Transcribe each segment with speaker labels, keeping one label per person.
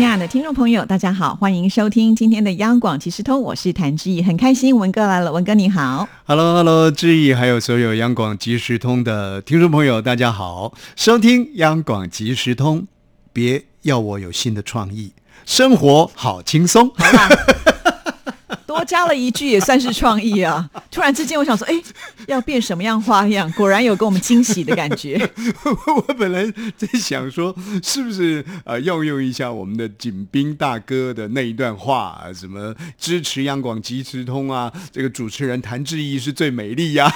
Speaker 1: 亲爱的听众朋友，大家好，欢迎收听今天的央广即时通，我是谭志毅，很开心文哥来了，文哥你好
Speaker 2: ，Hello Hello，志毅还有所有央广即时通的听众朋友，大家好，收听央广即时通，别要我有新的创意，生活好轻松。
Speaker 1: 多加了一句也算是创意啊！突然之间，我想说，哎，要变什么样花样？果然有给我们惊喜的感觉。
Speaker 2: 我本来在想说，是不是呃，要用一下我们的景斌大哥的那一段话，什么支持央广即时通啊？这个主持人谭志毅是最美丽呀。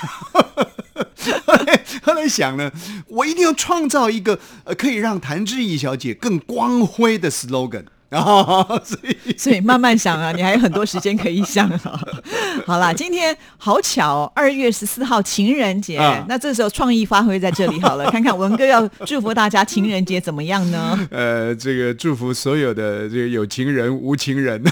Speaker 2: 后来想呢，我一定要创造一个呃，可以让谭志毅小姐更光辉的 slogan。
Speaker 1: 哦，所以所以慢慢想啊，你还有很多时间可以想啊。好啦，今天好巧，二月十四号情人节，那这时候创意发挥在这里好了，看看文哥要祝福大家情人节怎么样呢？
Speaker 2: 呃，这个祝福所有的这个有情人、无情人，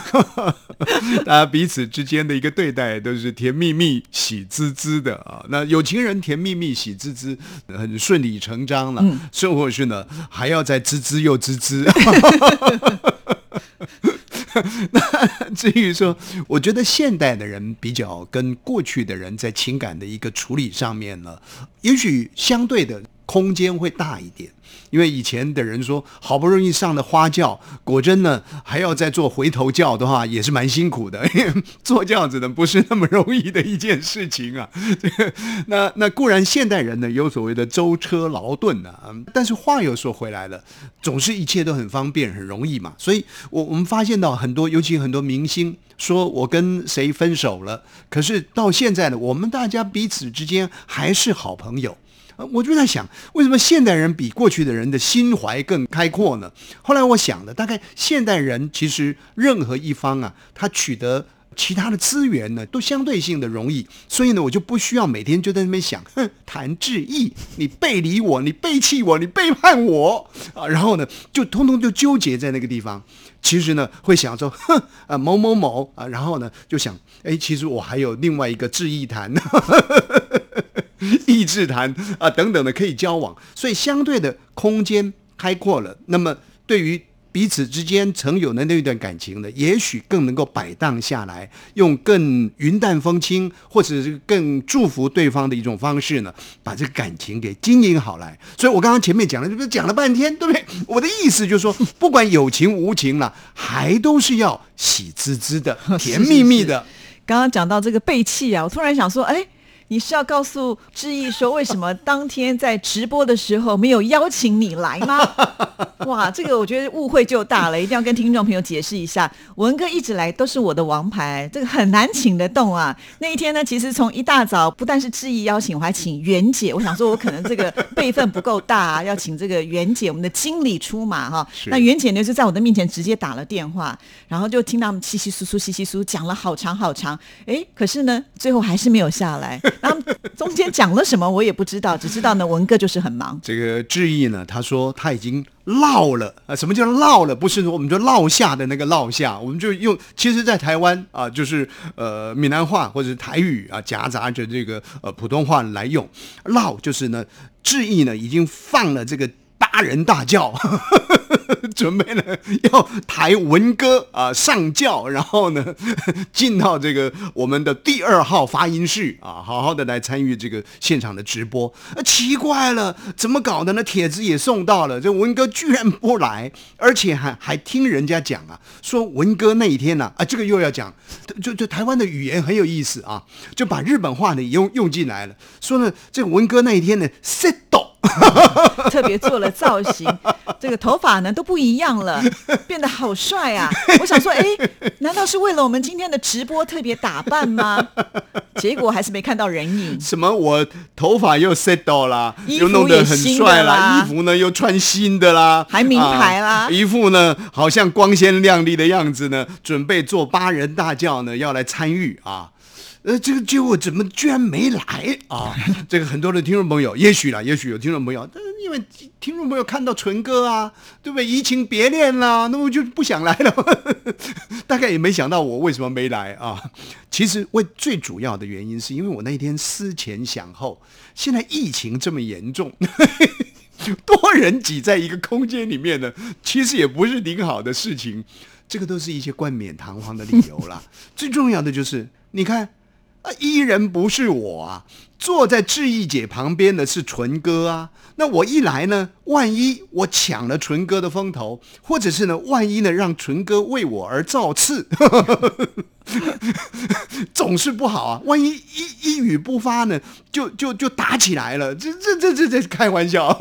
Speaker 2: 大家彼此之间的一个对待都是甜蜜蜜、喜滋滋的啊。那有情人甜蜜蜜、喜滋滋，很顺理成章了。嗯生活是呢，还要再滋滋又滋滋。那至于说，我觉得现代的人比较跟过去的人在情感的一个处理上面呢，也许相对的空间会大一点。因为以前的人说，好不容易上的花轿，果真呢还要再做回头轿的话，也是蛮辛苦的。坐轿子呢不是那么容易的一件事情啊。那那固然现代人呢有所谓的舟车劳顿啊，但是话又说回来了，总是一切都很方便很容易嘛。所以我我们发现到很多，尤其很多明星说我跟谁分手了，可是到现在呢，我们大家彼此之间还是好朋友。我就在想，为什么现代人比过去的人的心怀更开阔呢？后来我想了，大概现代人其实任何一方啊，他取得其他的资源呢，都相对性的容易，所以呢，我就不需要每天就在那边想，哼，谈志毅，你背离我，你背弃我，你背叛我啊，然后呢，就通通就纠结在那个地方。其实呢，会想说，哼，啊某某某啊，然后呢，就想，哎，其实我还有另外一个志毅谈。意志谈啊等等的可以交往，所以相对的空间开阔了。那么对于彼此之间曾有的那一段感情呢，也许更能够摆荡下来，用更云淡风轻，或者是更祝福对方的一种方式呢，把这个感情给经营好来。所以我刚刚前面讲了，是不是讲了半天，对不对？我的意思就是说，不管有情无情了，还都是要喜滋滋的、甜蜜蜜的。
Speaker 1: 刚刚讲到这个背弃啊，我突然想说，哎。你是要告诉志毅说，为什么当天在直播的时候没有邀请你来吗？哇，这个我觉得误会就大了，一定要跟听众朋友解释一下。文哥一直来都是我的王牌，这个很难请得动啊。那一天呢，其实从一大早，不但是志毅邀请，我还请袁姐。我想说，我可能这个辈分不够大，要请这个袁姐，我们的经理出马哈。那袁姐呢，就在我的面前直接打了电话，然后就听他们稀稀疏疏、稀稀疏讲了好长好长。哎，可是呢，最后还是没有下来。然后中间讲了什么我也不知道，只知道呢文哥就是很忙。
Speaker 2: 这个志毅呢，他说他已经落了啊，什么叫落了？不是说我们就落下的那个落下，我们就用，其实，在台湾啊，就是呃闽南话或者是台语啊，夹杂着这个呃普通话来用。落就是呢，志毅呢已经放了这个。八人大叫，准备呢 要抬文哥啊上轿，然后呢 进到这个我们的第二号发音室啊，好好的来参与这个现场的直播。啊奇怪了，怎么搞的呢？帖子也送到了，这文哥居然不来，而且还还听人家讲啊，说文哥那一天呢啊，这个又要讲，就就台湾的语言很有意思啊，就把日本话呢用用进来了，说呢这个文哥那一天呢 set。
Speaker 1: 特别做了造型，这个头发呢都不一样了，变得好帅啊！我想说，哎，难道是为了我们今天的直播特别打扮吗？结果还是没看到人影。
Speaker 2: 什么？我头发又 set 到啦，
Speaker 1: 又弄得
Speaker 2: 很帅啦，衣服呢又穿新的啦，
Speaker 1: 还名牌啦，
Speaker 2: 一副呢好像光鲜亮丽的样子呢，准备做八人大轿呢要来参与啊。呃，这个结果怎么居然没来啊？这个很多的听众朋友，也许啦，也许有听众朋友，但是因为？听众朋友看到纯哥啊，对不对？移情别恋啦，那我就不想来了。大概也没想到我为什么没来啊。其实为最主要的原因，是因为我那天思前想后，现在疫情这么严重。多人挤在一个空间里面呢，其实也不是顶好的事情。这个都是一些冠冕堂皇的理由啦。最重要的就是，你看，啊，伊人不是我啊，坐在志毅姐旁边的是纯哥啊。那我一来呢，万一我抢了纯哥的风头，或者是呢，万一呢，让纯哥为我而造次。总是不好啊！万一一一语不发呢，就就就打起来了。这这这这这开玩笑。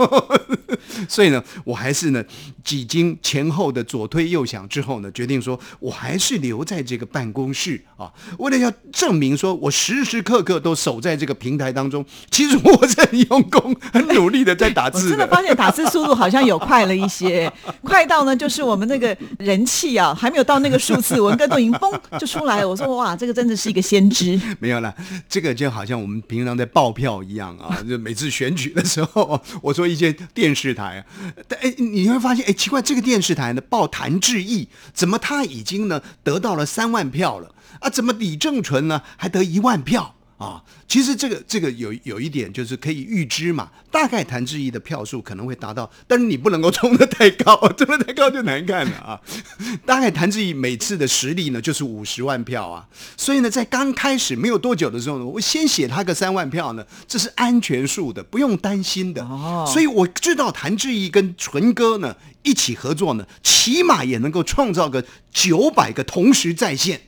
Speaker 2: 所以呢，我还是呢几经前后的左推右想之后呢，决定说我还是留在这个办公室啊，为了要证明说我时时刻刻都守在这个平台当中。其实我是很用功、很努力的在打字。
Speaker 1: 真的发现打字速度好像有快了一些，快到呢就是我们那个人气啊，还没有到那个数字，文哥都已经嘣就出来。了，我说哇，这个真的是一个先知。
Speaker 2: 没有了，这个就好像我们平常在报票一样啊，就每次选举的时候，我说一些电视台，但哎，你会发现，哎，奇怪，这个电视台呢报谭志毅，怎么他已经呢得到了三万票了啊？怎么李正淳呢还得一万票？啊，其实这个这个有有一点就是可以预知嘛，大概谭志毅的票数可能会达到，但是你不能够冲得太高，冲得太高就难看了啊。大概谭志毅每次的实力呢就是五十万票啊，所以呢在刚开始没有多久的时候呢，我先写他个三万票呢，这是安全数的，不用担心的。哦，所以我知道谭志毅跟纯哥呢一起合作呢，起码也能够创造个九百个同时在线。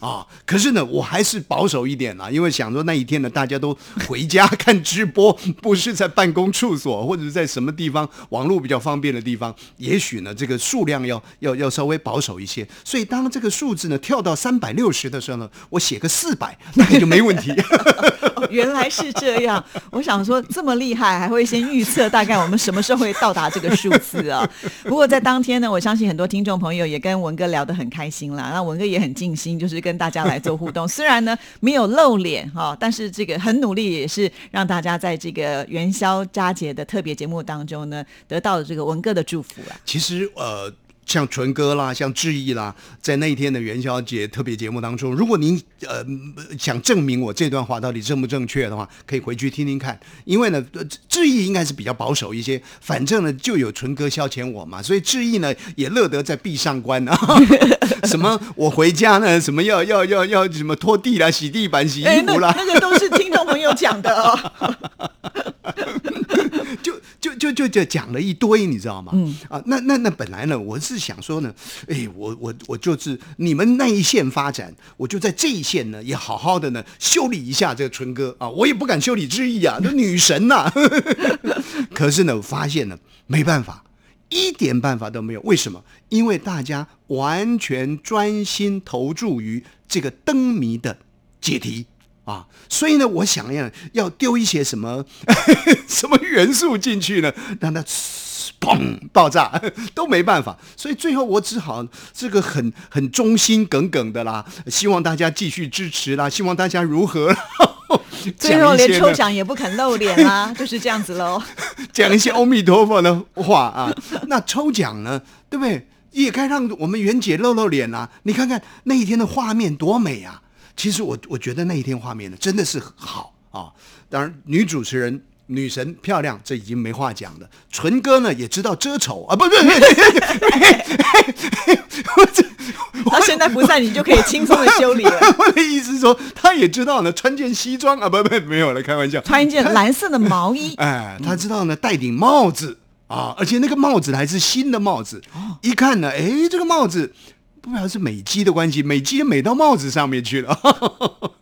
Speaker 2: 啊，可是呢，我还是保守一点啦，因为想说那一天呢，大家都回家 看直播，不是在办公处所或者是在什么地方网络比较方便的地方，也许呢，这个数量要要要稍微保守一些。所以当这个数字呢跳到三百六十的时候呢，我写个四百，那也就没问题。
Speaker 1: 原来是这样，我想说这么厉害，还会先预测大概我们什么时候会到达这个数字啊？不过在当天呢，我相信很多听众朋友也跟文哥聊得很开心啦，那文哥也很尽心，就是跟。跟大家来做互动，虽然呢没有露脸哈，但是这个很努力，也是让大家在这个元宵佳节的特别节目当中呢，得到了这个文哥的祝福啊。
Speaker 2: 其实呃。像纯哥啦，像志毅啦，在那一天的元宵节特别节目当中，如果您呃想证明我这段话到底正不正确的话，可以回去听听看。因为呢，志毅应该是比较保守一些，反正呢就有纯哥消遣我嘛，所以志毅呢也乐得在壁上观啊。什么我回家呢？什么要要要要什么拖地啦、洗地板、洗衣服啦？
Speaker 1: 那个都是听众朋友讲的哦。
Speaker 2: 就就就就就讲了一堆，你知道吗？嗯啊，那那那本来呢，我是想说呢，哎，我我我就是你们那一线发展，我就在这一线呢，也好好的呢修理一下这个春哥啊，我也不敢修理之意啊，这女神呐。可是呢，我发现呢，没办法，一点办法都没有。为什么？因为大家完全专心投注于这个灯谜的解题。啊，所以呢，我想要要丢一些什么 什么元素进去呢，让它砰爆炸 都没办法，所以最后我只好这个很很忠心耿耿的啦，希望大家继续支持啦，希望大家如何？
Speaker 1: 最后连抽奖也不肯露脸啦，就是这样子喽。
Speaker 2: 讲一些阿弥陀佛的话啊，那抽奖呢，对不对？也该让我们袁姐露露脸啦。你看看那一天的画面多美啊！其实我我觉得那一天画面呢真的是好啊，当然女主持人女神漂亮，这已经没话讲了。纯哥呢也知道遮丑啊，不不不，
Speaker 1: 他现在不在，你就可以轻松的修理了。
Speaker 2: 我的意思是说，他也知道呢，穿件西装啊，不不没有了，开玩笑，
Speaker 1: 穿一件蓝色的毛衣。
Speaker 2: 哎，他知道呢，戴顶帽子啊，而且那个帽子还是新的帽子，一看呢，哎，这个帽子。不表示是美肌的关系，美肌美到帽子上面去了，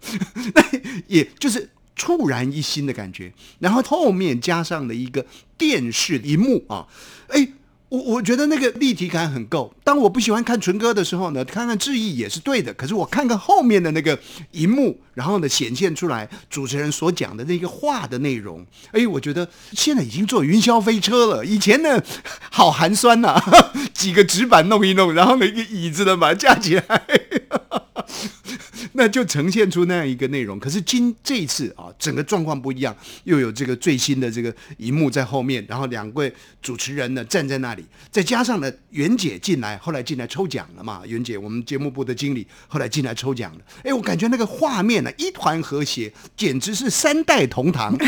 Speaker 2: 那也就是猝然一新的感觉。然后后面加上了一个电视荧幕啊，哎。我我觉得那个立体感很够。当我不喜欢看纯歌的时候呢，看看志毅也是对的。可是我看看后面的那个荧幕，然后呢显现出来主持人所讲的那个话的内容，哎，我觉得现在已经坐云霄飞车了。以前呢，好寒酸呐，几个纸板弄一弄，然后呢一个椅子呢把它架起来。那就呈现出那样一个内容。可是今这一次啊，整个状况不一样，又有这个最新的这个荧幕在后面，然后两位主持人呢站在那里，再加上呢袁姐进来，后来进来抽奖了嘛？袁姐，我们节目部的经理后来进来抽奖了。哎，我感觉那个画面呢一团和谐，简直是三代同堂。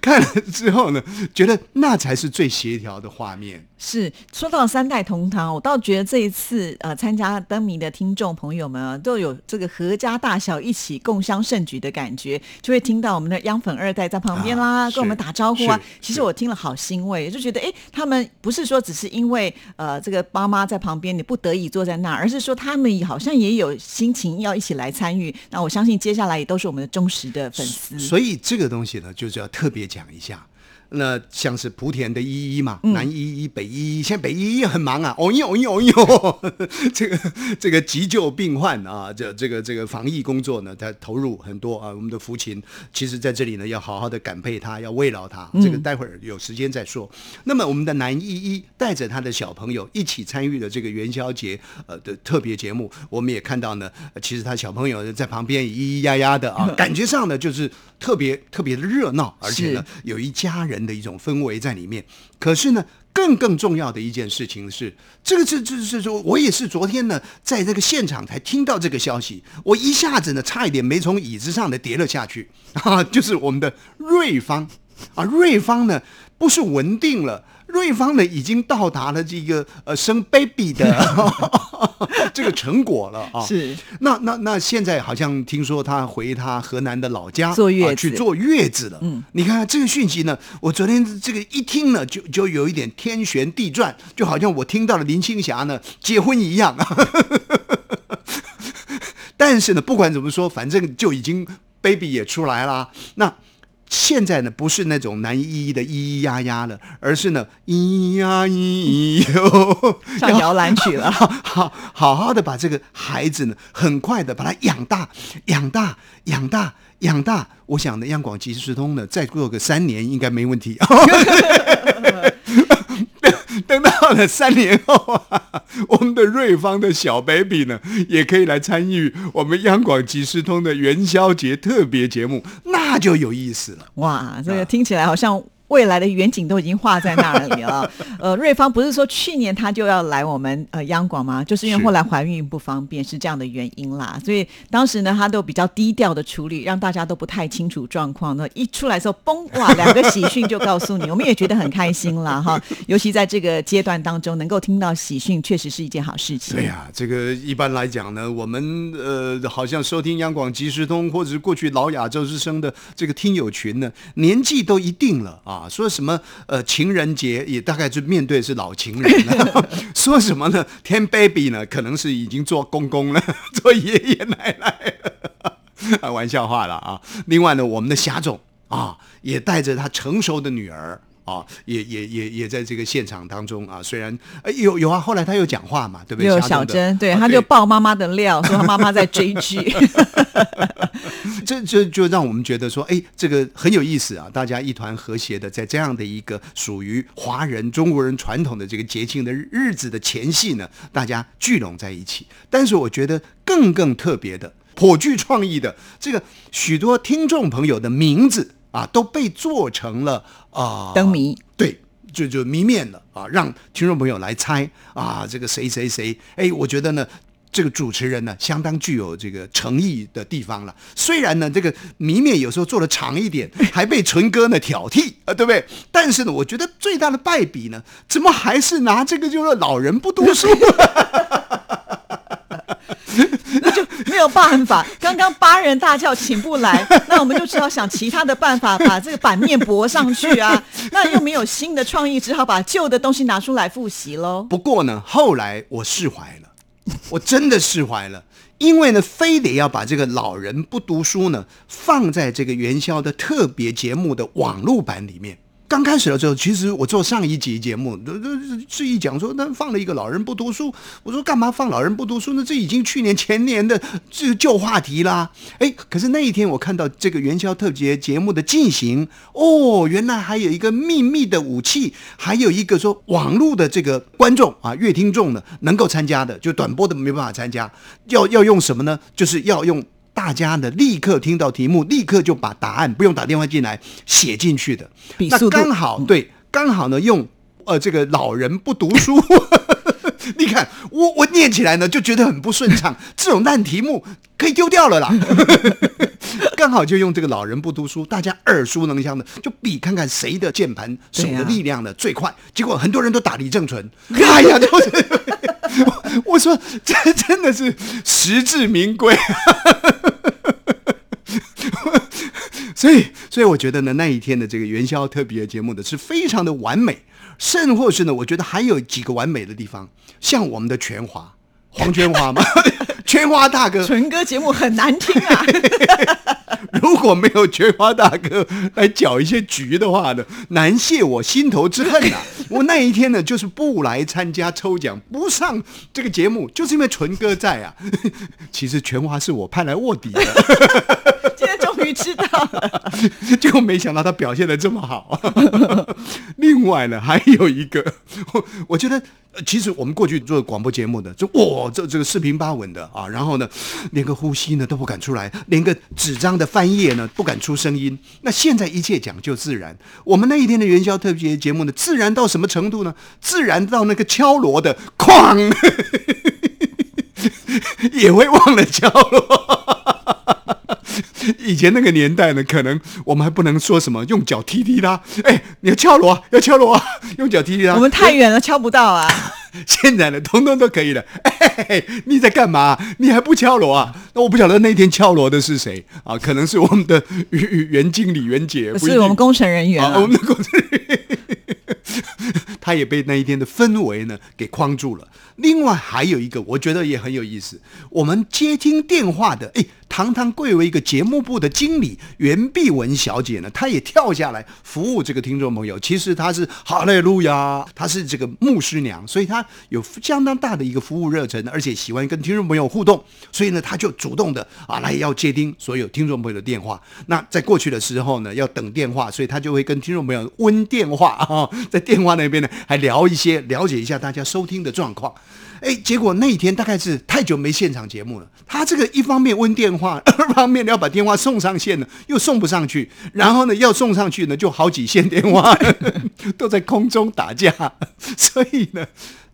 Speaker 2: 看了之后呢，觉得那才是最协调的画面。
Speaker 1: 是说到三代同堂，我倒觉得这一次呃参加灯谜的听众朋友们啊，都有这个合家大小一起共襄盛举的感觉，就会听到我们的央粉二代在旁边啦，
Speaker 2: 啊
Speaker 1: 跟我们打招呼啊。其实我听了好欣慰，就觉得哎，他们不是说只是因为呃这个爸妈在旁边，你不得已坐在那儿，而是说他们好像也有心情要一起来参与。那我相信接下来也都是我们的忠实的粉丝。
Speaker 2: 所以这个东西呢，就是要特别讲一下。那像是莆田的依依嘛，
Speaker 1: 嗯
Speaker 2: 南依依、北依依，现在北依依很忙啊，哦呦哦呦哦呦，这个这个急救病患啊，这这个这个防疫工作呢，他投入很多啊。我们的福琴，其实在这里呢，要好好的感佩他，要慰劳他。
Speaker 1: 嗯
Speaker 2: 这个待会儿有时间再说。那么我们的南依依带着他的小朋友一起参与了这个元宵节呃的特别节目，我们也看到呢，呃其实他小朋友在旁边咿咿呀呀的啊，感觉上呢就是特别特别的热闹，而且呢有一家人的一种氛围在里面。可是呢，更更重要的一件事情是，这个是这是说，我也是昨天呢，在这个现场才听到这个消息，我一下子呢，差一点没从椅子上呢跌了下去 啊！就是我们的瑞芳啊，瑞芳呢不是稳定了。瑞芳呢，已经到达了这个呃生 baby 的 这个成果了啊！
Speaker 1: 是
Speaker 2: 那那那现在好像听说他回他河南的老家
Speaker 1: 坐月
Speaker 2: 去坐月子了。嗯，你看这个讯息呢，我昨天这个一听呢，就就有一点天旋地转，就好像我听到了林青霞呢结婚一样。但是呢，不管怎么说，反正就已经 baby 也出来啦。那现在呢，不是那种难一一的咿咿呀呀了，而是呢咿呀咿哟，
Speaker 1: 上摇篮曲了。
Speaker 2: 好好好好的把这个孩子呢，很快的把他养大，养大，养大，养大。我想呢，央广即时通呢，再过个三年应该没问题。等到了三年后啊，我们的瑞芳的小 baby 呢，也可以来参与我们央广即时通的元宵节特别节目，那就有意思了。
Speaker 1: 哇，这个听起来好像未来的远景都已经画在那里了。呃，瑞芳不是说去年她就要来我们呃央广吗？就是因为后来怀孕不方便，是这样的原因啦。所以当时呢，她都比较低调的处理，让大家都不太清楚状况。那一出来的时候，嘣哇，两个喜讯就告诉你，我们也觉得很开心啦 哈。尤其在这个阶段当中，能够听到喜讯，确实是一件好事情。
Speaker 2: 对呀、这个一般来讲呢，我们呃，好像收听央广即时通，或者是过去老亚洲之声的这个听友群呢，年纪都一定了啊。啊说什么呃情人节也大概就面对是老情人了。说什么呢？天 baby 呢，可能是已经做公公了，做爷爷奶奶了。啊，玩笑话了啊。另外呢，我们的霞总啊，也带着他成熟的女儿。啊，也也也也在这个现场当中啊，虽然呃有有啊，后来他又讲话嘛，对不对？
Speaker 1: 又有小珍，对，
Speaker 2: 啊
Speaker 1: 她就爆妈妈的料，说他妈妈在追剧。
Speaker 2: 这这就让我们觉得说，哎，这个很有意思啊！大家一团和谐的，在这样的一个属于华人、中国人传统的这个节庆的日子的前夕呢，大家聚拢在一起。但是我觉得更更特别的、颇具创意的，这个许多听众朋友的名字啊，都被做成了啊、
Speaker 1: 灯谜
Speaker 2: 对，就就谜面了啊，让听众朋友来猜啊，这个谁谁谁，哎，我觉得呢。这个主持人呢，相当具有这个诚意的地方了。虽然呢，这个谜面有时候做的长一点，还被纯哥呢挑剔啊，对不对？但是呢，我觉得最大的败笔呢，怎么还是拿这个就是老人不读书？
Speaker 1: 没有办法，刚刚八人大叫请不来，那我们就只好想其他的办法把这个版面驳上去啊。那又没有新的创意，只好把旧的东西拿出来复习喽。
Speaker 2: 不过呢，后来我释怀了，我真的释怀了，因为呢，非得要把这个老人不读书呢放在这个元宵的特别节目的网络版里面刚开始的时候，其实我做上一集节目，这这志毅讲说，那放了一个老人不读书，我说干嘛放老人不读书呢？这已经去年前年的这旧话题啦。哎，可是那一天我看到这个元宵特别节目的进行，哦，原来还有一个秘密的武器，还有一个说网络的这个观众啊，乐听众呢能够参加的，就短播的没办法参加，要要用什么呢？就是要用。大家呢，立刻听到题目，立刻就把答案不用打电话进来写进去的。那刚好对，刚好呢用呃这个老人不读书，你看我我念起来呢就觉得很不顺畅，这种烂题目可以丢掉了啦。刚好就用这个老人不读书，大家耳熟能详的，就比看看谁的键盘手的力量呢最快。结果很多人都打李正淳，哎呀，都是我说这真的是实至名归。所以，所以我觉得呢，那一天的这个元宵特别节目呢，是非常的完美，甚或是呢，我觉得还有几个完美的地方，像我们的全华黄全华嘛，全华大哥，
Speaker 1: 纯哥节目很难听啊。
Speaker 2: 如果没有全华大哥来搅一些局的话呢，难泄我心头之恨呐！我那一天呢，就是不来参加抽奖，不上这个节目，就是因为纯哥在啊。其实全华是我派来卧底的。
Speaker 1: 知道了，
Speaker 2: 结果没想到他表现的这么好。另外呢，还有一个，我我觉得其实我们过去做广播节目的，就哇，这这个四平八稳的啊，然后呢，连个呼吸呢都不敢出来，连个纸张的翻页呢不敢出声音。那现在一切讲究自然。我们那一天的元宵特别节目呢，自然到什么程度呢？自然到那个敲锣的哐，也会忘了敲锣。以前那个年代呢，可能我们还不能说什么用脚踢踢他，哎，你要敲锣啊，要敲锣啊，用脚踢踢他。
Speaker 1: 我们太远了，敲不到啊。
Speaker 2: 现在呢，通通都可以了。哎，你在干嘛？你还不敲锣啊？那我不晓得那天敲锣的是谁啊？可能是我们的原经理、袁姐，
Speaker 1: 是我们工程人员
Speaker 2: 我们的工程人员，他也被那一天的氛围呢给框住了。另外还有一个，我觉得也很有意思，我们接听电话的，哎。堂堂贵为一个节目部的经理袁碧文小姐呢，她也跳下来服务这个听众朋友。其实她是哈利路亚，她是这个牧师娘，所以她有相当大的一个服务热忱，而且喜欢跟听众朋友互动。所以呢，她就主动的啊来要接听所有听众朋友的电话。那在过去的时候呢，要等电话，所以她就会跟听众朋友温电话啊，在电话那边呢还聊一些，了解一下大家收听的状况。哎，结果那一天大概是太久没现场节目了。他这个一方面问电话，二方面要把电话送上线了，又送不上去。然后呢，要送上去呢，就好几线电话 都在空中打架。所以呢。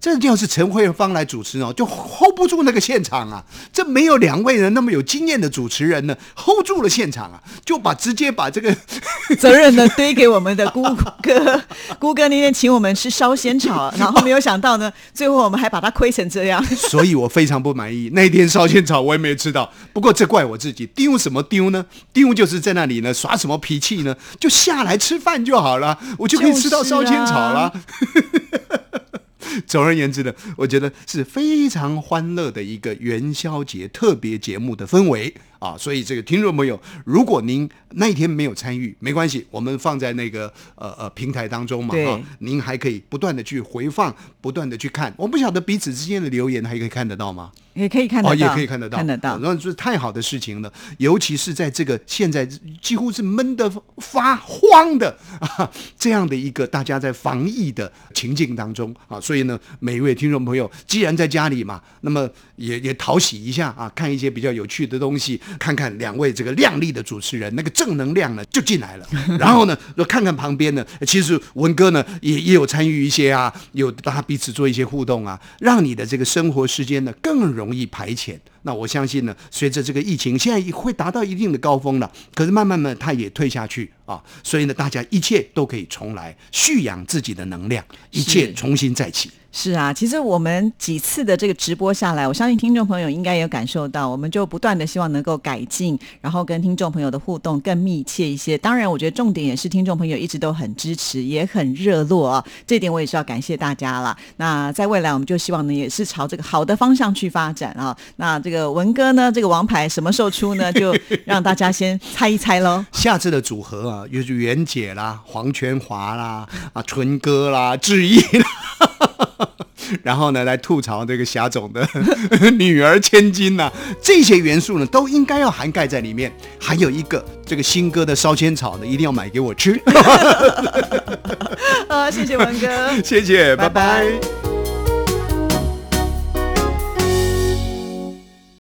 Speaker 2: 这要是陈慧芳来主持哦，就 hold 不住那个现场啊！这没有两位人那么有经验的主持人呢，hold 住了现场啊，就把直接把这个
Speaker 1: 责任呢堆给我们的 姑哥。姑哥那天请我们吃烧仙草，然后没有想到呢，最后我们还把他亏成这样。
Speaker 2: 所以我非常不满意。那天烧仙草我也没有吃到，不过这怪我自己丢什么丢呢？丢就是在那里呢耍什么脾气呢？就下来吃饭就好了，我就可以吃到烧仙草了。总而言之呢，我觉得是非常欢乐的一个元宵节特别节目的氛围。啊，所以这个听众朋友，如果您那一天没有参与，没关系，我们放在那个呃呃平台当中嘛，哈，您还可以不断的去回放，不断的去看。我不晓得彼此之间的留言还可以看得到吗？
Speaker 1: 也可以看得到，
Speaker 2: 也可以看得到，
Speaker 1: 看得到。
Speaker 2: 然后是太好的事情了，尤其是在这个现在几乎是闷得发慌的啊这样的一个大家在防疫的情境当中啊，所以呢，每一位听众朋友，既然在家里嘛，那么也也讨喜一下啊，看一些比较有趣的东西。看看两位这个靓丽的主持人，那个正能量呢就进来了。然后呢，就看看旁边呢，其实文哥呢也也有参与一些啊，有大家彼此做一些互动啊，让你的这个生活时间呢更容易排遣。那我相信呢，随着这个疫情现在会达到一定的高峰了，可是慢慢慢它也退下去啊，所以呢，大家一切都可以重来，蓄养自己的能量，一切重新再起。
Speaker 1: 是啊，其实我们几次的这个直播下来，我相信听众朋友应该有感受到，我们就不断的希望能够改进，然后跟听众朋友的互动更密切一些。当然，我觉得重点也是听众朋友一直都很支持，也很热络啊，这点我也是要感谢大家了。那在未来，我们就希望呢，也是朝这个好的方向去发展啊。那这个。个文哥呢，这个王牌什么时候出呢？就让大家先猜一猜喽。
Speaker 2: 下次的组合啊，就是袁姐啦、黄全华啦、啊纯哥啦、志毅啦，然后呢来吐槽这个霞总的 女儿千金呐、这些元素呢都应该要涵盖在里面。还有一个这个新歌的烧仙草呢，一定要买给我吃。
Speaker 1: 啊，谢谢文哥。
Speaker 2: 谢谢，拜
Speaker 1: 拜拜
Speaker 2: 拜